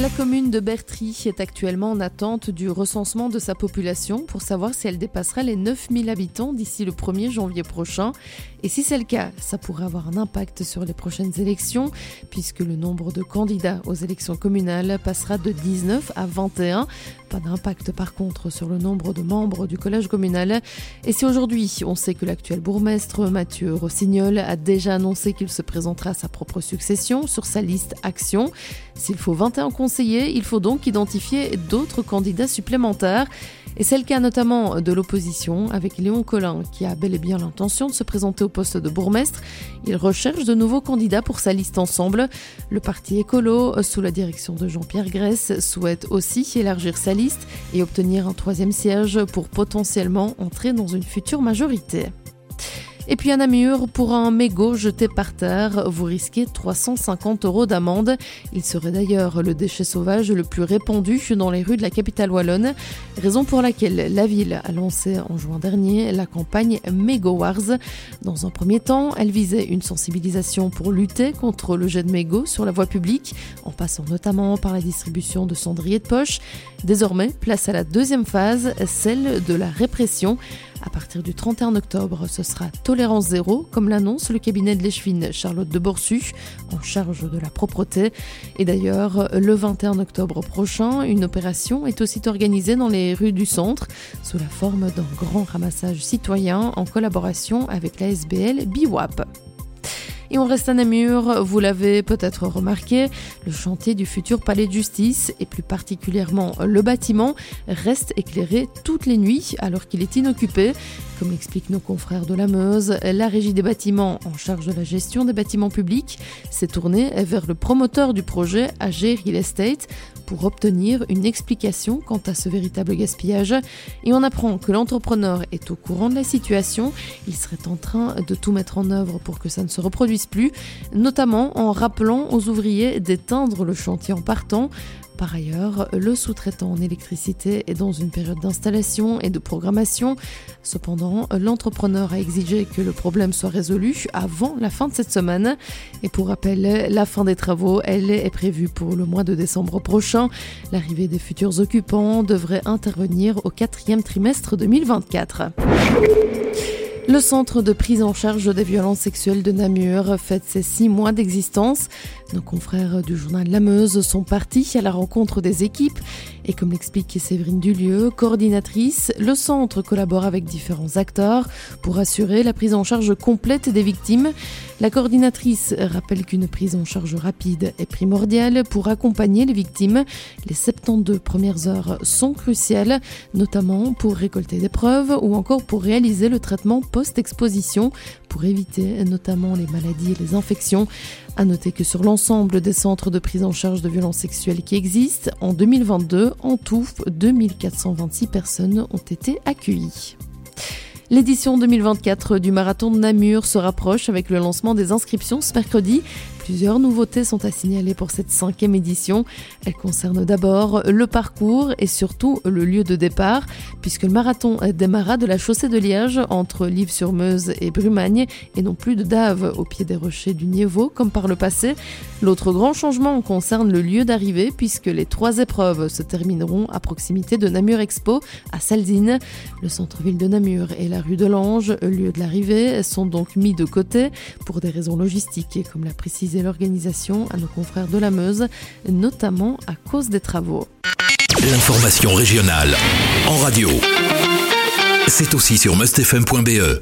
La commune de Bertry est actuellement en attente du recensement de sa population pour savoir si elle dépassera les 9000 habitants d'ici le 1er janvier prochain. Et si c'est le cas, ça pourrait avoir un impact sur les prochaines élections, puisque le nombre de candidats aux élections communales passera de 19 à 21. Pas d'impact par contre sur le nombre de membres du collège communal. Et si aujourd'hui on sait que l'actuel bourgmestre Mathieu Rossignol a déjà annoncé qu'il se présentera à sa propre succession sur sa liste Action, s'il faut 21 conseillers, il faut donc identifier d'autres candidats supplémentaires. Et c'est le cas notamment de l'opposition avec Léon Collin qui a bel et bien l'intention de se présenter au poste de bourgmestre. Il recherche de nouveaux candidats pour sa liste ensemble. Le parti écolo, sous la direction de Jean-Pierre Grèce, souhaite aussi élargir sa liste et obtenir un troisième siège pour potentiellement entrer dans une future majorité. Et puis à Namur, pour un mégot jeté par terre, vous risquez 350 euros d'amende. Il serait d'ailleurs le déchet sauvage le plus répandu dans les rues de la capitale wallonne, raison pour laquelle la ville a lancé en juin dernier la campagne Mégot Wars. Dans un premier temps, elle visait une sensibilisation pour lutter contre le jet de mégots sur la voie publique, en passant notamment par la distribution de cendriers de poche. Désormais, place à la deuxième phase, celle de la répression. À partir du 31 octobre, ce sera tolérance zéro, comme l'annonce le cabinet de l'échevine Charlotte de Borsu, en charge de la propreté. Et d'ailleurs, le 21 octobre prochain, une opération est aussi organisée dans les rues du centre, sous la forme d'un grand ramassage citoyen en collaboration avec la SBL BIWAP. Et on reste à Namur, vous l'avez peut-être remarqué, le chantier du futur palais de justice, et plus particulièrement le bâtiment, reste éclairé toutes les nuits alors qu'il est inoccupé. Comme expliquent nos confrères de la Meuse, la régie des bâtiments en charge de la gestion des bâtiments publics s'est tournée vers le promoteur du projet AG Real Estate pour obtenir une explication quant à ce véritable gaspillage. Et on apprend que l'entrepreneur est au courant de la situation. Il serait en train de tout mettre en œuvre pour que ça ne se reproduise plus, notamment en rappelant aux ouvriers d'éteindre le chantier en partant. Par ailleurs, le sous-traitant en électricité est dans une période d'installation et de programmation. Cependant, l'entrepreneur a exigé que le problème soit résolu avant la fin de cette semaine. Et pour rappel, la fin des travaux, elle est prévue pour le mois de décembre prochain. L'arrivée des futurs occupants devrait intervenir au quatrième trimestre 2024. Le centre de prise en charge des violences sexuelles de Namur fête ses six mois d'existence. Nos confrères du journal La Meuse sont partis à la rencontre des équipes et comme l'explique Séverine Dulieu, coordinatrice, le centre collabore avec différents acteurs pour assurer la prise en charge complète des victimes. La coordinatrice rappelle qu'une prise en charge rapide est primordiale pour accompagner les victimes. Les 72 premières heures sont cruciales, notamment pour récolter des preuves ou encore pour réaliser le traitement post-exposition pour éviter notamment les maladies et les infections. À noter que sur l'ensemble des centres de prise en charge de violences sexuelles qui existent, en 2022, en tout, 2426 personnes ont été accueillies. L'édition 2024 du marathon de Namur se rapproche avec le lancement des inscriptions ce mercredi. Plusieurs nouveautés sont à signaler pour cette cinquième édition. Elles concernent d'abord le parcours et surtout le lieu de départ, puisque le marathon démarra de la chaussée de Liège entre Lives-sur-Meuse et Brumagne et non plus de Dave au pied des rochers du Nievaux comme par le passé. L'autre grand changement concerne le lieu d'arrivée, puisque les trois épreuves se termineront à proximité de Namur Expo à Salzine. Le centre-ville de Namur et la rue de l'Ange, lieu de l'arrivée, sont donc mis de côté pour des raisons logistiques comme l'a l'organisation à nos confrères de la Meuse, notamment à cause des travaux. L'information régionale en radio. C'est aussi sur mustfm.be.